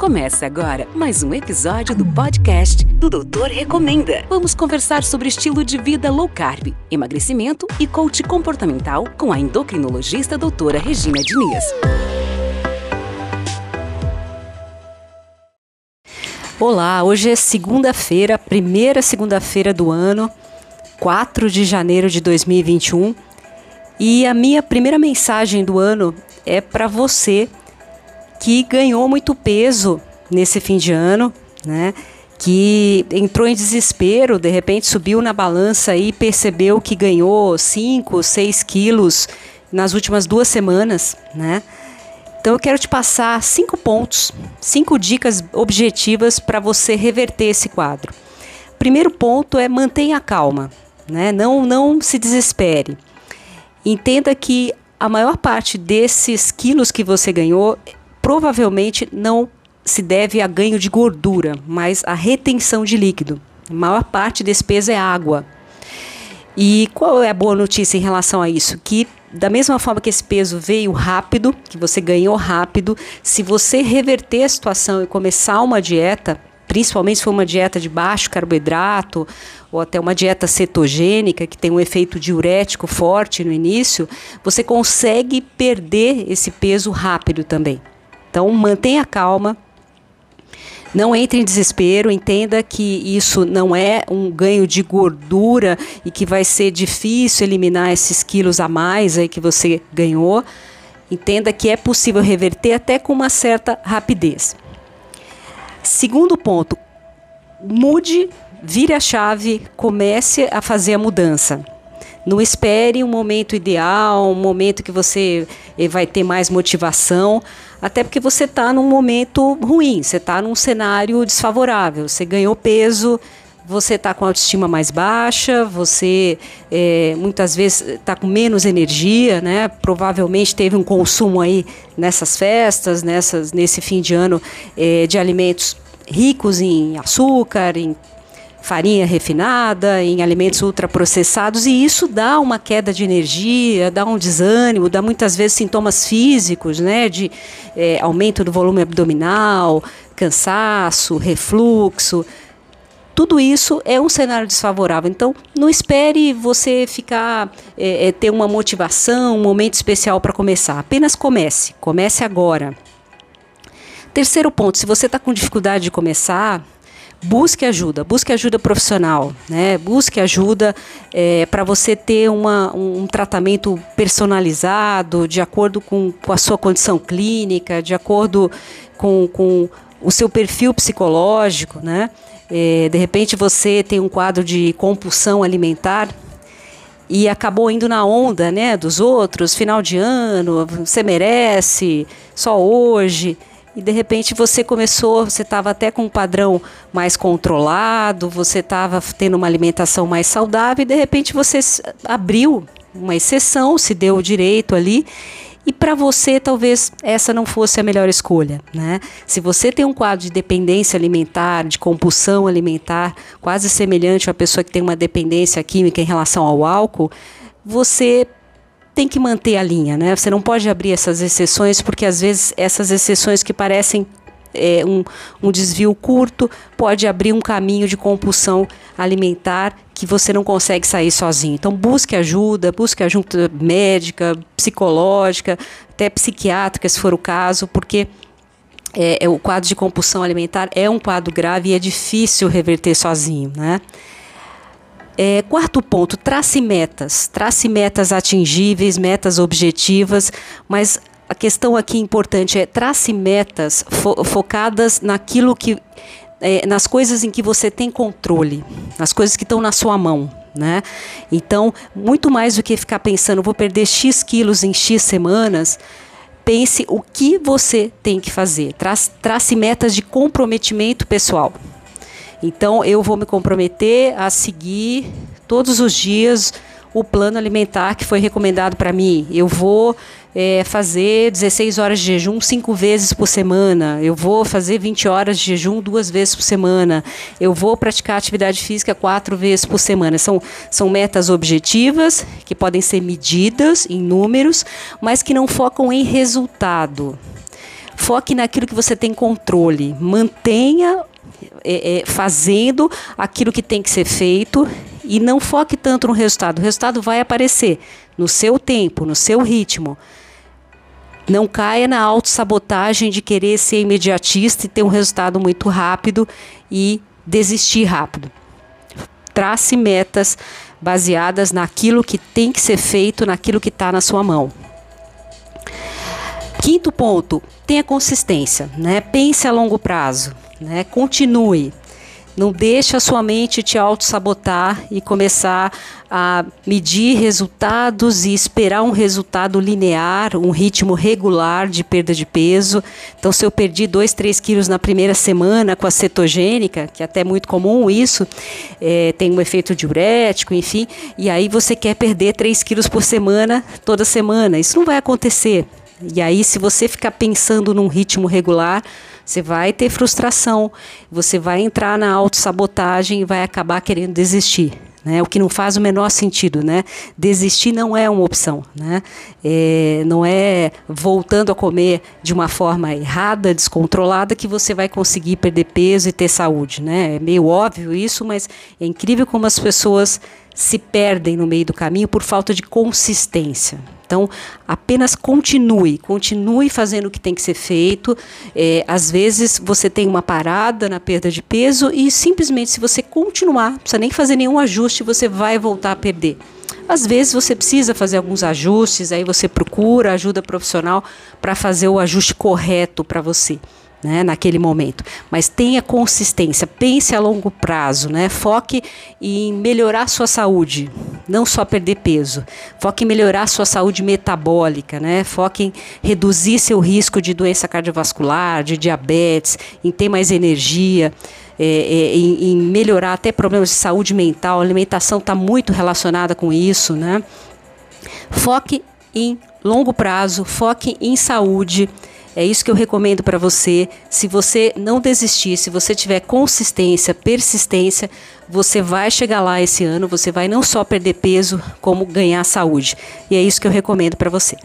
Começa agora mais um episódio do podcast do Doutor Recomenda. Vamos conversar sobre estilo de vida low carb, emagrecimento e coach comportamental com a endocrinologista doutora Regina Diniz. Olá, hoje é segunda-feira, primeira segunda-feira do ano, 4 de janeiro de 2021. E a minha primeira mensagem do ano é para você que ganhou muito peso nesse fim de ano, né? Que entrou em desespero, de repente subiu na balança e percebeu que ganhou 5, 6 quilos nas últimas duas semanas, né? Então eu quero te passar cinco pontos, cinco dicas objetivas para você reverter esse quadro. Primeiro ponto é mantenha a calma, né? Não, não se desespere. Entenda que a maior parte desses quilos que você ganhou provavelmente não se deve a ganho de gordura, mas a retenção de líquido. A maior parte desse peso é água. E qual é a boa notícia em relação a isso? Que da mesma forma que esse peso veio rápido, que você ganhou rápido, se você reverter a situação e começar uma dieta, principalmente se for uma dieta de baixo carboidrato ou até uma dieta cetogênica que tem um efeito diurético forte no início, você consegue perder esse peso rápido também. Então, mantenha calma. Não entre em desespero, entenda que isso não é um ganho de gordura e que vai ser difícil eliminar esses quilos a mais aí que você ganhou. Entenda que é possível reverter até com uma certa rapidez. Segundo ponto, mude, vire a chave, comece a fazer a mudança. Não espere um momento ideal, um momento que você eh, vai ter mais motivação, até porque você está num momento ruim, você está num cenário desfavorável, você ganhou peso, você está com autoestima mais baixa, você é, muitas vezes está com menos energia, né? Provavelmente teve um consumo aí nessas festas, nessas, nesse fim de ano é, de alimentos ricos em açúcar, em farinha refinada, em alimentos ultraprocessados, e isso dá uma queda de energia, dá um desânimo, dá muitas vezes sintomas físicos, né, de é, aumento do volume abdominal, cansaço, refluxo. Tudo isso é um cenário desfavorável. Então, não espere você ficar é, é, ter uma motivação, um momento especial para começar. Apenas comece. Comece agora. Terceiro ponto: se você está com dificuldade de começar, busque ajuda, busque ajuda profissional, né? Busque ajuda é, para você ter uma, um, tratamento personalizado, de acordo com, com, a sua condição clínica, de acordo com, com o seu perfil psicológico, né? É, de repente você tem um quadro de compulsão alimentar e acabou indo na onda, né, dos outros, final de ano, você merece, só hoje e de repente você começou, você estava até com um padrão mais controlado, você estava tendo uma alimentação mais saudável e de repente você abriu uma exceção, se deu o direito ali. E para você, talvez essa não fosse a melhor escolha, né? Se você tem um quadro de dependência alimentar, de compulsão alimentar, quase semelhante a pessoa que tem uma dependência química em relação ao álcool, você tem que manter a linha, né? Você não pode abrir essas exceções, porque às vezes essas exceções que parecem é, um, um desvio curto pode abrir um caminho de compulsão alimentar que você não consegue sair sozinho. Então busque ajuda, busque ajuda médica, psicológica, até psiquiátrica, se for o caso, porque é, é, o quadro de compulsão alimentar é um quadro grave e é difícil reverter sozinho, né? É, quarto ponto, trace metas. Trace metas atingíveis, metas objetivas, mas a questão aqui importante é trace metas fo focadas naquilo que. É, nas coisas em que você tem controle, nas coisas que estão na sua mão. Né? Então, muito mais do que ficar pensando, vou perder X quilos em X semanas, pense o que você tem que fazer. Trace, trace metas de comprometimento pessoal. Então eu vou me comprometer a seguir todos os dias o plano alimentar que foi recomendado para mim. Eu vou é, fazer 16 horas de jejum cinco vezes por semana. Eu vou fazer 20 horas de jejum duas vezes por semana. Eu vou praticar atividade física quatro vezes por semana. São, são metas objetivas que podem ser medidas em números, mas que não focam em resultado Foque naquilo que você tem controle. Mantenha é, é, fazendo aquilo que tem que ser feito e não foque tanto no resultado. O resultado vai aparecer no seu tempo, no seu ritmo. Não caia na autossabotagem de querer ser imediatista e ter um resultado muito rápido e desistir rápido. Trace metas baseadas naquilo que tem que ser feito, naquilo que está na sua mão. Quinto ponto, tenha consistência, né? Pense a longo prazo, né? Continue. Não deixe a sua mente te auto-sabotar e começar a medir resultados e esperar um resultado linear, um ritmo regular de perda de peso. Então, se eu perdi 2, 3 quilos na primeira semana com a cetogênica, que é até muito comum isso, é, tem um efeito diurético, enfim, e aí você quer perder 3 quilos por semana, toda semana. Isso não vai acontecer. E aí, se você ficar pensando num ritmo regular, você vai ter frustração, você vai entrar na autossabotagem e vai acabar querendo desistir. Né, o que não faz o menor sentido, né? Desistir não é uma opção, né? É, não é voltando a comer de uma forma errada, descontrolada, que você vai conseguir perder peso e ter saúde, né? É meio óbvio isso, mas é incrível como as pessoas se perdem no meio do caminho por falta de consistência. Então, apenas continue, continue fazendo o que tem que ser feito. É, às vezes você tem uma parada na perda de peso e simplesmente, se você continuar, não precisa nem fazer nenhum ajuste, você vai voltar a perder. Às vezes você precisa fazer alguns ajustes, aí você procura ajuda profissional para fazer o ajuste correto para você né, naquele momento. Mas tenha consistência, pense a longo prazo, né? Foque em melhorar sua saúde, não só perder peso. Foque em melhorar sua saúde metabólica, né? Foque em reduzir seu risco de doença cardiovascular, de diabetes, em ter mais energia. É, é, em, em, melhorar até problemas de saúde mental, a alimentação está muito relacionada com isso, né? Foque em longo prazo, foque em saúde, é isso que eu recomendo para você. Se você não desistir, se você tiver consistência, persistência, você vai chegar lá esse ano, você vai não só perder peso, como ganhar saúde. E é isso que eu recomendo para você.